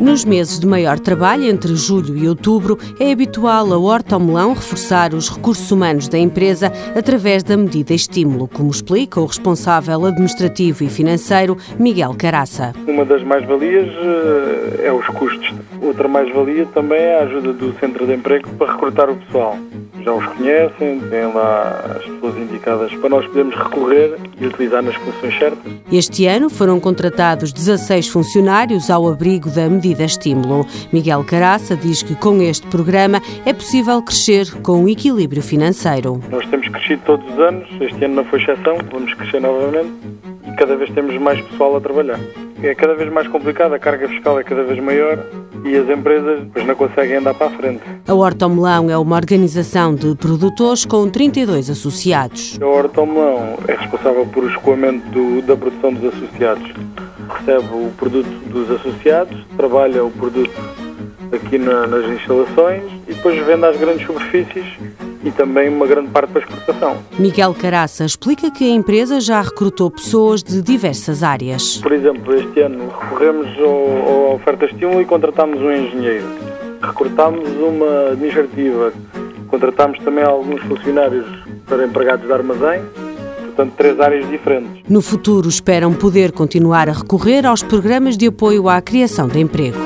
Nos meses de maior trabalho, entre julho e outubro, é habitual a Horta Melão reforçar os recursos humanos da empresa através da medida estímulo, como explica o responsável administrativo e financeiro, Miguel Caraça. Uma das mais-valias eh, é os custos. Outra mais-valia também é a ajuda do Centro de Emprego para recrutar o pessoal já os conhecem, têm lá as pessoas indicadas para nós podermos recorrer e utilizar nas funções certas. Este ano foram contratados 16 funcionários ao abrigo da medida estímulo. Miguel Caraça diz que com este programa é possível crescer com equilíbrio financeiro. Nós temos crescido todos os anos, este ano não foi exceção, vamos crescer novamente cada vez temos mais pessoal a trabalhar. É cada vez mais complicado, a carga fiscal é cada vez maior e as empresas depois não conseguem andar para a frente. A Horta Melão é uma organização de produtores com 32 associados. A Horta Melão é responsável por o escoamento do, da produção dos associados. Recebe o produto dos associados, trabalha o produto aqui na, nas instalações e depois vende às grandes superfícies e também uma grande parte para exportação. Miguel Caraça explica que a empresa já recrutou pessoas de diversas áreas. Por exemplo, este ano recorremos à oferta estímulo e contratámos um engenheiro. Recrutámos uma administrativa, contratámos também alguns funcionários para empregados de armazém, portanto, três áreas diferentes. No futuro, esperam poder continuar a recorrer aos programas de apoio à criação de emprego.